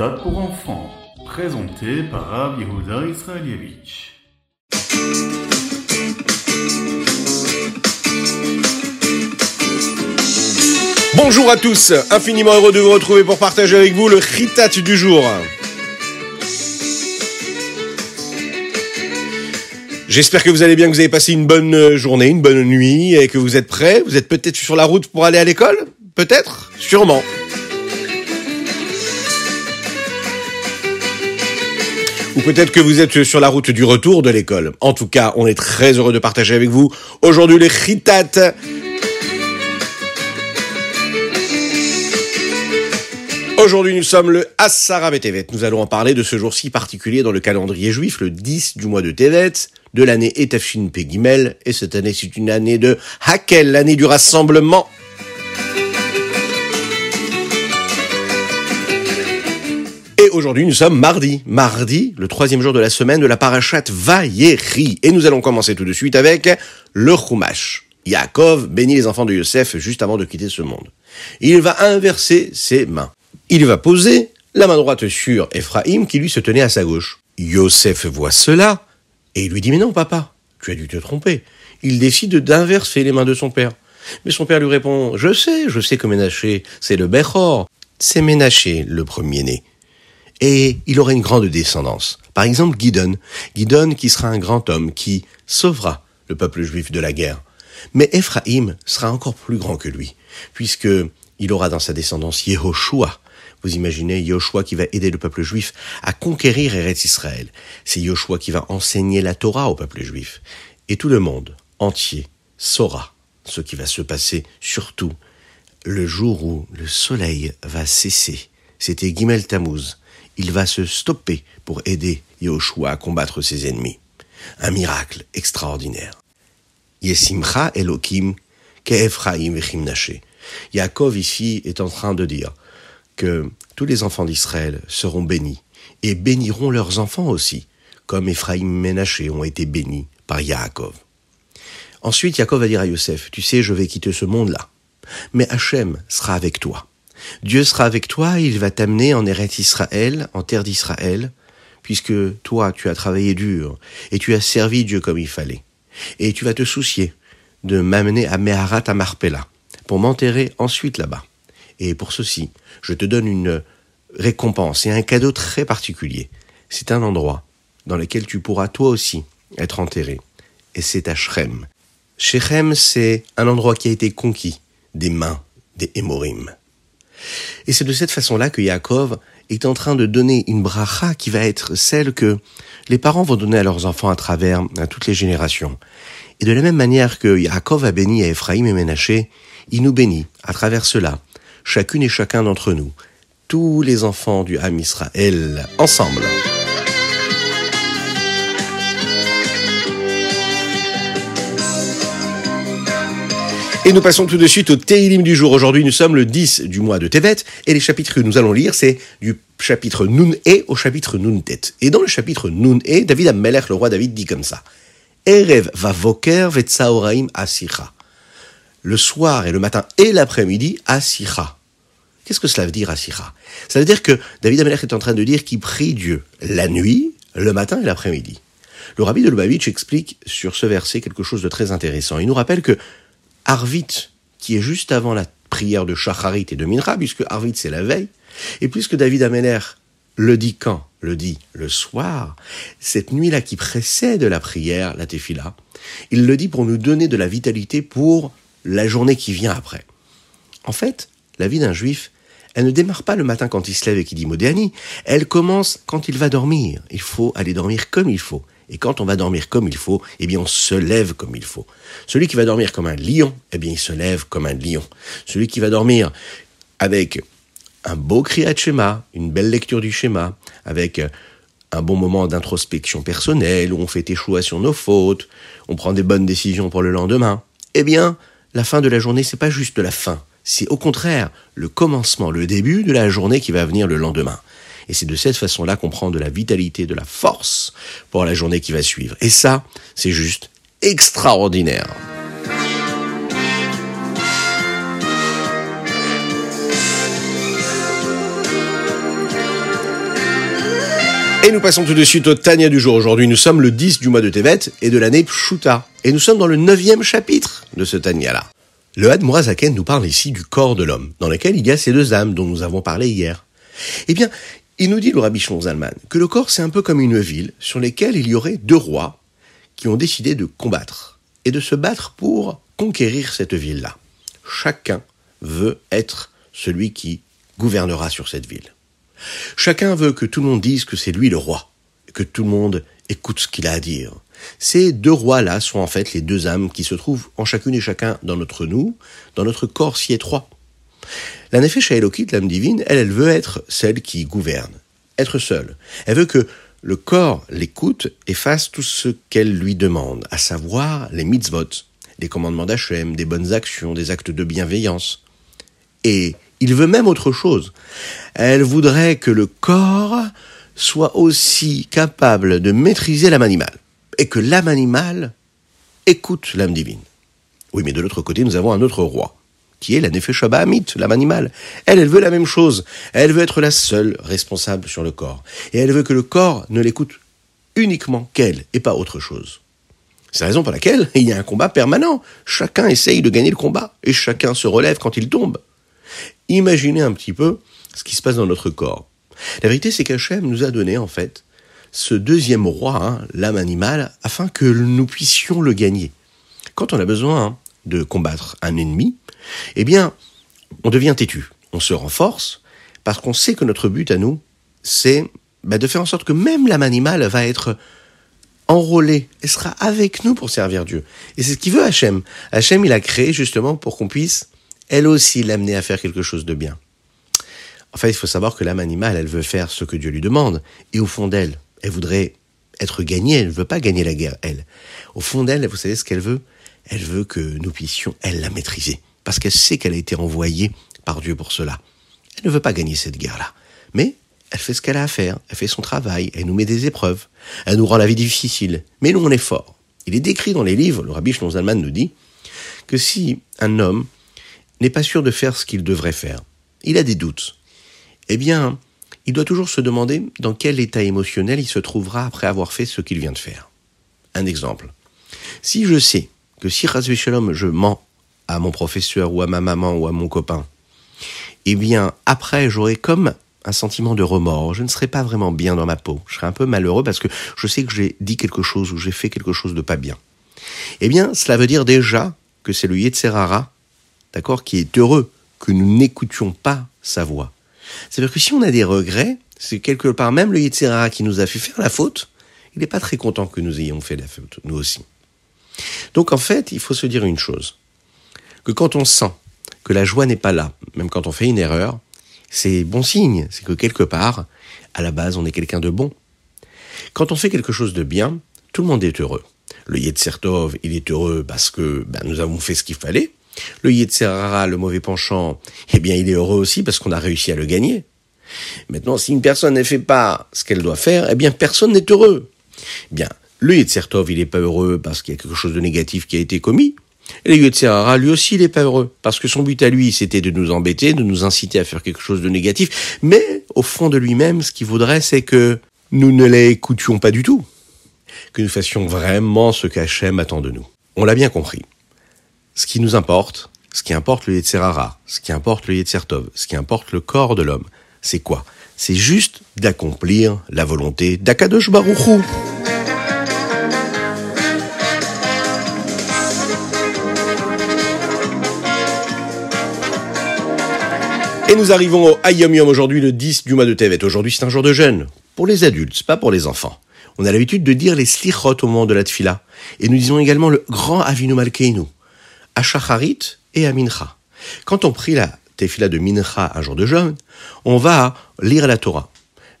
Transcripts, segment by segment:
Ritat pour enfants, présenté par Rav Israelievich. Bonjour à tous, infiniment heureux de vous retrouver pour partager avec vous le Ritat du jour. J'espère que vous allez bien, que vous avez passé une bonne journée, une bonne nuit et que vous êtes prêts. Vous êtes peut-être sur la route pour aller à l'école? Peut-être? Sûrement. Ou peut-être que vous êtes sur la route du retour de l'école. En tout cas, on est très heureux de partager avec vous aujourd'hui les Ritat. Aujourd'hui, nous sommes le Assara Tevet. Nous allons en parler de ce jour si particulier dans le calendrier juif, le 10 du mois de Tevet, de l'année Etafshin Pegimel. Et cette année, c'est une année de Hakel, l'année du rassemblement. Et aujourd'hui, nous sommes mardi. Mardi, le troisième jour de la semaine de la parachat Vayeri. Et nous allons commencer tout de suite avec le Chumash. Yaakov bénit les enfants de Yosef juste avant de quitter ce monde. Il va inverser ses mains. Il va poser la main droite sur Ephraim qui lui se tenait à sa gauche. Yosef voit cela et il lui dit Mais non, papa, tu as dû te tromper. Il décide d'inverser les mains de son père. Mais son père lui répond Je sais, je sais que Ménaché, c'est le Bechor. C'est Ménaché, le premier-né. Et il aura une grande descendance. Par exemple, Gidon. Gidon qui sera un grand homme qui sauvera le peuple juif de la guerre. Mais Ephraim sera encore plus grand que lui, puisque il aura dans sa descendance Yehoshua. Vous imaginez Yehoshua qui va aider le peuple juif à conquérir Eretz Israël. C'est Yehoshua qui va enseigner la Torah au peuple juif. Et tout le monde entier saura ce qui va se passer, surtout le jour où le soleil va cesser. C'était Gimel Tammuz. Il va se stopper pour aider Yehoshua à combattre ses ennemis. Un miracle extraordinaire. Yesimcha Elohim ke'Ephraim vechimnaché. Yaakov ici est en train de dire que tous les enfants d'Israël seront bénis et béniront leurs enfants aussi, comme Ephraim Ménaché ont été bénis par Yaakov. Ensuite, Yaakov va dire à Yosef, tu sais, je vais quitter ce monde-là, mais Hachem sera avec toi. Dieu sera avec toi, il va t'amener en Eretz Israël, en terre d'Israël, puisque toi, tu as travaillé dur et tu as servi Dieu comme il fallait. Et tu vas te soucier de m'amener à Meharat à Marpella pour m'enterrer ensuite là-bas. Et pour ceci, je te donne une récompense et un cadeau très particulier. C'est un endroit dans lequel tu pourras toi aussi être enterré. Et c'est à Shrem. Shechem, c'est un endroit qui a été conquis des mains des Hémorim. Et c'est de cette façon-là que Yaakov est en train de donner une bracha qui va être celle que les parents vont donner à leurs enfants à travers à toutes les générations. Et de la même manière que Yaakov a béni à Ephraim et Ménaché, il nous bénit à travers cela, chacune et chacun d'entre nous, tous les enfants du Ham Israël, ensemble. Et nous passons tout de suite au Teilim du jour. Aujourd'hui, nous sommes le 10 du mois de Tevet, et les chapitres que nous allons lire, c'est du chapitre Nun E au chapitre Nun Tet. Et dans le chapitre Nun E, David Amelech, le roi David, dit comme ça. Erev va voker vetsaoraim asira. Le soir et le matin et l'après-midi, asira. Qu'est-ce que cela veut dire, asira Ça veut dire que David Amelech est en train de dire qu'il prie Dieu la nuit, le matin et l'après-midi. Le rabbi de Lubavitch explique sur ce verset quelque chose de très intéressant. Il nous rappelle que Arvit, qui est juste avant la prière de Shacharit et de Minra, puisque Arvit c'est la veille, et puisque David Ameler le dit quand? Le dit le soir, cette nuit-là qui précède la prière, la tefila, il le dit pour nous donner de la vitalité pour la journée qui vient après. En fait, la vie d'un juif, elle ne démarre pas le matin quand il se lève et qu'il dit Modéani, elle commence quand il va dormir. Il faut aller dormir comme il faut. Et quand on va dormir comme il faut, eh bien on se lève comme il faut. Celui qui va dormir comme un lion, eh bien il se lève comme un lion. Celui qui va dormir avec un beau kriyat schéma, une belle lecture du schéma, avec un bon moment d'introspection personnelle, où on fait échouer sur nos fautes, on prend des bonnes décisions pour le lendemain, eh bien, la fin de la journée, c'est pas juste la fin. C'est au contraire le commencement, le début de la journée qui va venir le lendemain. Et c'est de cette façon-là qu'on prend de la vitalité, de la force pour la journée qui va suivre. Et ça, c'est juste extraordinaire. Et nous passons tout de suite au Tania du jour. Aujourd'hui, nous sommes le 10 du mois de Tevet et de l'année Pshuta. Et nous sommes dans le neuvième chapitre de ce Tania-là. Le Had Mourazaken nous parle ici du corps de l'homme, dans lequel il y a ces deux âmes dont nous avons parlé hier. Eh bien, il nous dit, le Rabbi Zalman, que le corps c'est un peu comme une ville sur laquelle il y aurait deux rois qui ont décidé de combattre et de se battre pour conquérir cette ville-là. Chacun veut être celui qui gouvernera sur cette ville. Chacun veut que tout le monde dise que c'est lui le roi, que tout le monde écoute ce qu'il a à dire. Ces deux rois-là sont en fait les deux âmes qui se trouvent en chacune et chacun dans notre nous, dans notre corps si étroit. La Nefesh Elokit, l'âme divine, elle, elle veut être celle qui gouverne, être seule. Elle veut que le corps l'écoute et fasse tout ce qu'elle lui demande, à savoir les mitzvot, les commandements d'Hachem, des bonnes actions, des actes de bienveillance. Et il veut même autre chose. Elle voudrait que le corps soit aussi capable de maîtriser l'âme animale et que l'âme animale écoute l'âme divine. Oui, mais de l'autre côté, nous avons un autre roi, qui est la Nefesh Amit, l'âme animale. Elle, elle veut la même chose. Elle veut être la seule responsable sur le corps. Et elle veut que le corps ne l'écoute uniquement qu'elle et pas autre chose. C'est la raison pour laquelle il y a un combat permanent. Chacun essaye de gagner le combat et chacun se relève quand il tombe. Imaginez un petit peu ce qui se passe dans notre corps. La vérité, c'est qu'Hachem nous a donné, en fait, ce deuxième roi, hein, l'âme animale, afin que nous puissions le gagner. Quand on a besoin de combattre un ennemi, eh bien, on devient têtu, on se renforce, parce qu'on sait que notre but à nous, c'est bah, de faire en sorte que même l'âme animale va être enrôlée, elle sera avec nous pour servir Dieu. Et c'est ce qu'il veut Hachem. Hachem, il a créé justement pour qu'on puisse, elle aussi, l'amener à faire quelque chose de bien. En fait, il faut savoir que l'âme animale, elle veut faire ce que Dieu lui demande. Et au fond d'elle, elle voudrait être gagnée, elle ne veut pas gagner la guerre, elle. Au fond d'elle, vous savez ce qu'elle veut? Elle veut que nous puissions, elle, la maîtriser. Parce qu'elle sait qu'elle a été envoyée par Dieu pour cela. Elle ne veut pas gagner cette guerre-là. Mais elle fait ce qu'elle a à faire, elle fait son travail, elle nous met des épreuves, elle nous rend la vie difficile. Mais nous, on est fort. Il est décrit dans les livres, le rabbi Shlon Zalman nous dit, que si un homme n'est pas sûr de faire ce qu'il devrait faire, il a des doutes, eh bien, il doit toujours se demander dans quel état émotionnel il se trouvera après avoir fait ce qu'il vient de faire. Un exemple. Si je sais que si Shalom je mens à mon professeur ou à ma maman ou à mon copain, eh bien, après, j'aurai comme un sentiment de remords. Je ne serai pas vraiment bien dans ma peau. Je serai un peu malheureux parce que je sais que j'ai dit quelque chose ou j'ai fait quelque chose de pas bien. Eh bien, cela veut dire déjà que c'est le Yetzerara, d'accord, qui est heureux que nous n'écoutions pas sa voix. C'est-à-dire que si on a des regrets, c'est quelque part même le Yetzirah qui nous a fait faire la faute, il n'est pas très content que nous ayons fait la faute, nous aussi. Donc en fait, il faut se dire une chose, que quand on sent que la joie n'est pas là, même quand on fait une erreur, c'est bon signe, c'est que quelque part, à la base, on est quelqu'un de bon. Quand on fait quelque chose de bien, tout le monde est heureux. Le Yetzertov, il est heureux parce que ben, nous avons fait ce qu'il fallait, le Yetzerara, le mauvais penchant, eh bien, il est heureux aussi parce qu'on a réussi à le gagner. Maintenant, si une personne ne fait pas ce qu'elle doit faire, eh bien, personne n'est heureux. Eh bien, le Yetzertov, il n'est pas heureux parce qu'il y a quelque chose de négatif qui a été commis. Et le lui aussi, il n'est pas heureux. Parce que son but à lui, c'était de nous embêter, de nous inciter à faire quelque chose de négatif. Mais, au fond de lui-même, ce qu'il voudrait, c'est que nous ne l'écoutions pas du tout. Que nous fassions vraiment ce qu'Hachem attend de nous. On l'a bien compris ce qui nous importe, ce qui importe le Yetzerara, ce qui importe le Yetzertov, ce qui importe le corps de l'homme, c'est quoi? C'est juste d'accomplir la volonté d'Akadosh Baruchou. Et nous arrivons au Ayom Yom aujourd'hui, le 10 du mois de Tevet. Aujourd'hui, c'est un jour de jeûne. Pour les adultes, pas pour les enfants. On a l'habitude de dire les slichot au moment de la tfila. Et nous disons également le grand Avinu Malkeinu à Shacharit et à Mincha. Quand on prie la tefila de Mincha un jour de jeûne, on va lire la Torah.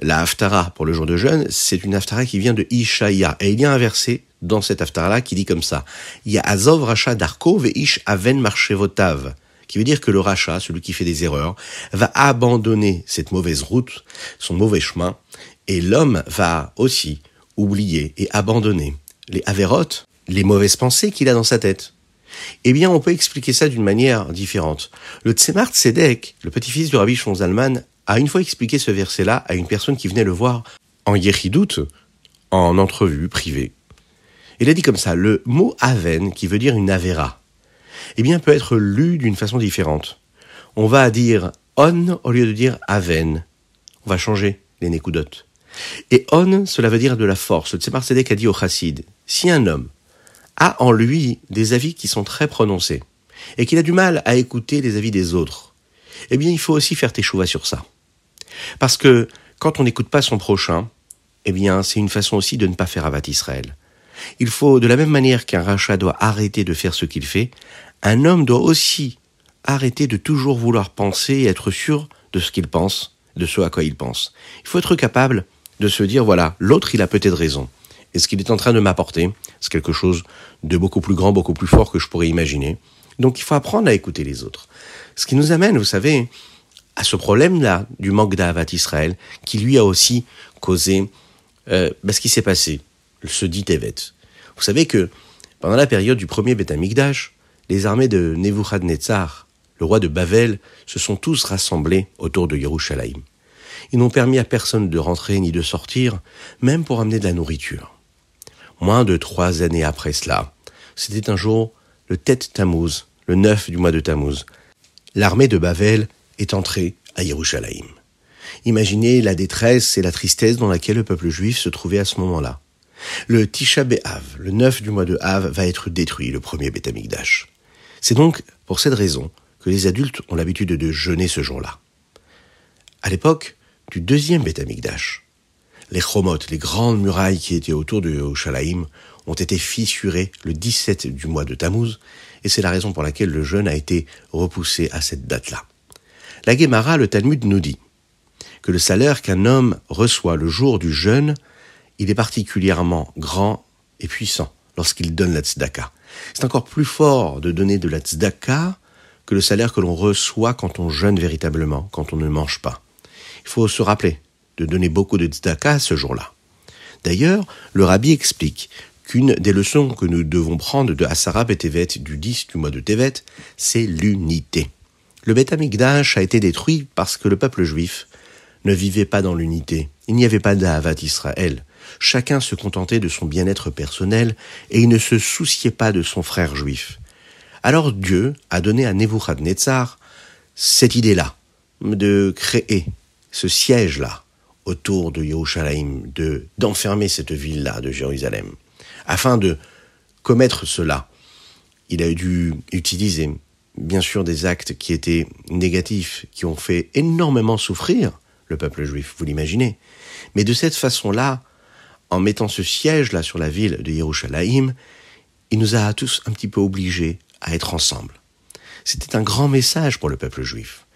La Haftara pour le jour de jeûne, c'est une Haftara qui vient de Ishaya. Et il y a un verset dans cette Haftara-là qui dit comme ça. Il y a Azov Racha Darko Veish Aven Marchevotav qui veut dire que le rachat, celui qui fait des erreurs, va abandonner cette mauvaise route, son mauvais chemin, et l'homme va aussi oublier et abandonner les avérotes, les mauvaises pensées qu'il a dans sa tête. Eh bien, on peut expliquer ça d'une manière différente. Le Tzemar Tzedek, le petit-fils du Rabbi Zalman, a une fois expliqué ce verset-là à une personne qui venait le voir en Yechidout, en entrevue privée. Il a dit comme ça, le mot Aven, qui veut dire une Avera, eh bien, peut être lu d'une façon différente. On va dire on au lieu de dire Aven. On va changer les Nekudot. Et on, cela veut dire de la force. Tzemar Tzedek a dit au chassid, si un homme a en lui des avis qui sont très prononcés, et qu'il a du mal à écouter les avis des autres, eh bien il faut aussi faire tes chouvas sur ça. Parce que quand on n'écoute pas son prochain, eh bien c'est une façon aussi de ne pas faire avat Israël. Il faut, de la même manière qu'un rachat doit arrêter de faire ce qu'il fait, un homme doit aussi arrêter de toujours vouloir penser et être sûr de ce qu'il pense, de ce à quoi il pense. Il faut être capable de se dire, voilà, l'autre, il a peut-être raison. Et ce qu'il est en train de m'apporter, c'est quelque chose de beaucoup plus grand, beaucoup plus fort que je pourrais imaginer. Donc il faut apprendre à écouter les autres. Ce qui nous amène, vous savez, à ce problème-là du manque d'Avat Israël, qui lui a aussi causé euh, bah, ce qui s'est passé, ce dit Evet. Vous savez que pendant la période du premier Beth les armées de Nebuchadnezzar, le roi de Bavel, se sont tous rassemblés autour de Yerushalayim. Ils n'ont permis à personne de rentrer ni de sortir, même pour amener de la nourriture. Moins de trois années après cela, c'était un jour le Tête Tammuz, le 9 du mois de Tammuz. L'armée de Bavel est entrée à Yerushalayim. Imaginez la détresse et la tristesse dans laquelle le peuple juif se trouvait à ce moment-là. Le Tisha B'Av, le 9 du mois de Av, va être détruit, le premier Beth C'est donc pour cette raison que les adultes ont l'habitude de jeûner ce jour-là. À l'époque du deuxième Beth les Chomot, les grandes murailles qui étaient autour de Yerushalayim, ont été fissurées le 17 du mois de Tammuz, et c'est la raison pour laquelle le jeûne a été repoussé à cette date-là. La Gemara, le Talmud nous dit que le salaire qu'un homme reçoit le jour du jeûne, il est particulièrement grand et puissant lorsqu'il donne la tzedaka. C'est encore plus fort de donner de la tzedaka que le salaire que l'on reçoit quand on jeûne véritablement, quand on ne mange pas. Il faut se rappeler de donner beaucoup de tzedaka ce jour-là. D'ailleurs, le rabbi explique qu'une des leçons que nous devons prendre de Asara Betevet du 10 du mois de Tevet, c'est l'unité. Le Beth Amikdash a été détruit parce que le peuple juif ne vivait pas dans l'unité. Il n'y avait pas d'Ahavat Israël. Chacun se contentait de son bien-être personnel et il ne se souciait pas de son frère juif. Alors Dieu a donné à Nebuchadnezzar cette idée-là, de créer ce siège-là autour de Yerushalayim, de, d'enfermer cette ville-là de Jérusalem. Afin de commettre cela, il a dû utiliser bien sûr des actes qui étaient négatifs, qui ont fait énormément souffrir le peuple juif, vous l'imaginez. Mais de cette façon-là, en mettant ce siège-là sur la ville de Yerushalayim, il nous a tous un petit peu obligés à être ensemble. C'était un grand message pour le peuple juif.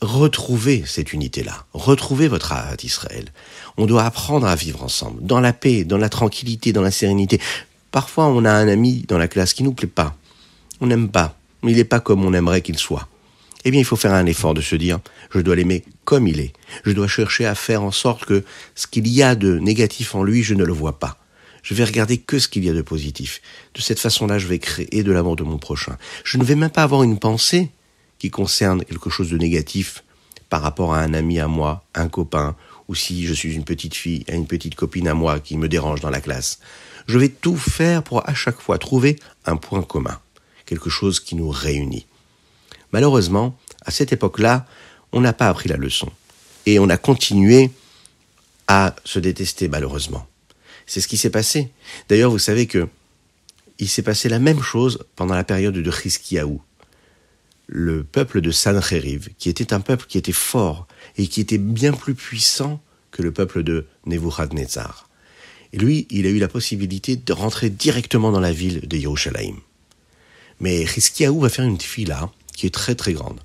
Retrouvez cette unité-là, retrouvez votre Ahat Israël. On doit apprendre à vivre ensemble, dans la paix, dans la tranquillité, dans la sérénité. Parfois, on a un ami dans la classe qui nous plaît pas. On n'aime pas. Il n'est pas comme on aimerait qu'il soit. Eh bien, il faut faire un effort de se dire, je dois l'aimer comme il est. Je dois chercher à faire en sorte que ce qu'il y a de négatif en lui, je ne le vois pas. Je vais regarder que ce qu'il y a de positif. De cette façon-là, je vais créer de l'amour de mon prochain. Je ne vais même pas avoir une pensée qui concerne quelque chose de négatif par rapport à un ami à moi, un copain, ou si je suis une petite fille à une petite copine à moi qui me dérange dans la classe. Je vais tout faire pour à chaque fois trouver un point commun, quelque chose qui nous réunit. Malheureusement, à cette époque-là, on n'a pas appris la leçon. Et on a continué à se détester, malheureusement. C'est ce qui s'est passé. D'ailleurs, vous savez que il s'est passé la même chose pendant la période de Chizkiyahu le peuple de Sancheriv, qui était un peuple qui était fort et qui était bien plus puissant que le peuple de Nebuchadnezzar. Lui, il a eu la possibilité de rentrer directement dans la ville de Yerushalayim. Mais Hiskiaou va faire une fila qui est très très grande.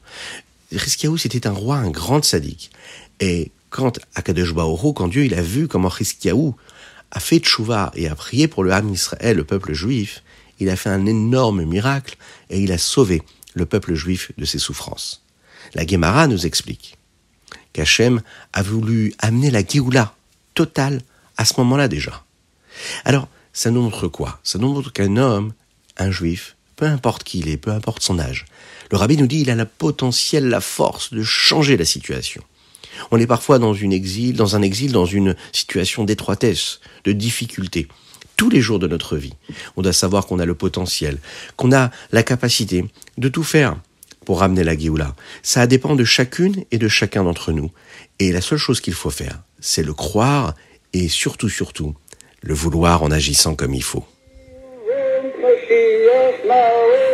Hiskiaou, c'était un roi, un grand sadique. Et quand Akadosh Baoru, quand Dieu il a vu comment Hiskiaou a fait tchouva et a prié pour le Ham Israël, le peuple juif, il a fait un énorme miracle et il a sauvé le peuple juif de ses souffrances. La Gemara nous explique qu'Hachem a voulu amener la Géoula totale à ce moment-là déjà. Alors, ça nous montre quoi? Ça nous montre qu'un homme, un juif, peu importe qui il est, peu importe son âge, le rabbi nous dit il a la potentiel, la force de changer la situation. On est parfois dans une exil, dans un exil, dans une situation d'étroitesse, de difficulté. Tous les jours de notre vie, on doit savoir qu'on a le potentiel, qu'on a la capacité de tout faire pour ramener la Géoula. Ça dépend de chacune et de chacun d'entre nous. Et la seule chose qu'il faut faire, c'est le croire et surtout, surtout, le vouloir en agissant comme il faut. Louise.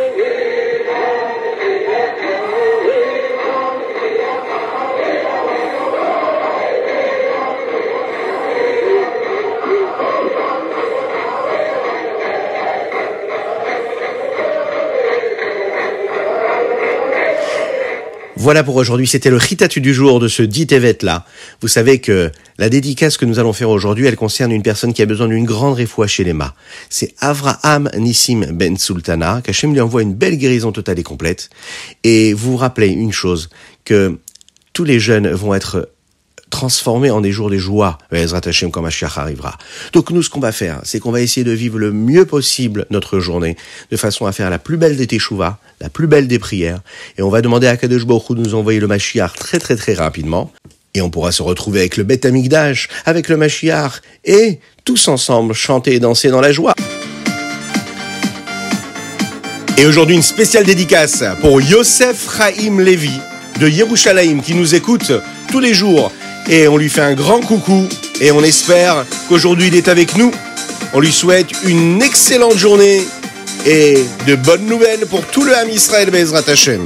Voilà pour aujourd'hui, c'était le ritatu du jour de ce dit Tevet là. Vous savez que la dédicace que nous allons faire aujourd'hui, elle concerne une personne qui a besoin d'une grande réfoua chez les mâts. C'est Avraham Nissim Ben Sultana, qu'Hachem lui envoie une belle guérison totale et complète. Et vous vous rappelez une chose, que tous les jeunes vont être transformer en des jours de joie, Ezrat Hashem, quand Mashiach arrivera. Donc nous, ce qu'on va faire, c'est qu'on va essayer de vivre le mieux possible notre journée, de façon à faire la plus belle des Teshuvah, la plus belle des prières, et on va demander à Kadosh Baruch de nous envoyer le Mashiach très très très rapidement, et on pourra se retrouver avec le Bet Amigdash, avec le Mashiach, et tous ensemble chanter et danser dans la joie. Et aujourd'hui, une spéciale dédicace pour Yosef Chaim Levi de Yerushalayim qui nous écoute tous les jours et on lui fait un grand coucou et on espère qu'aujourd'hui il est avec nous. On lui souhaite une excellente journée et de bonnes nouvelles pour tout le Ham Israël Bezrat Hashem.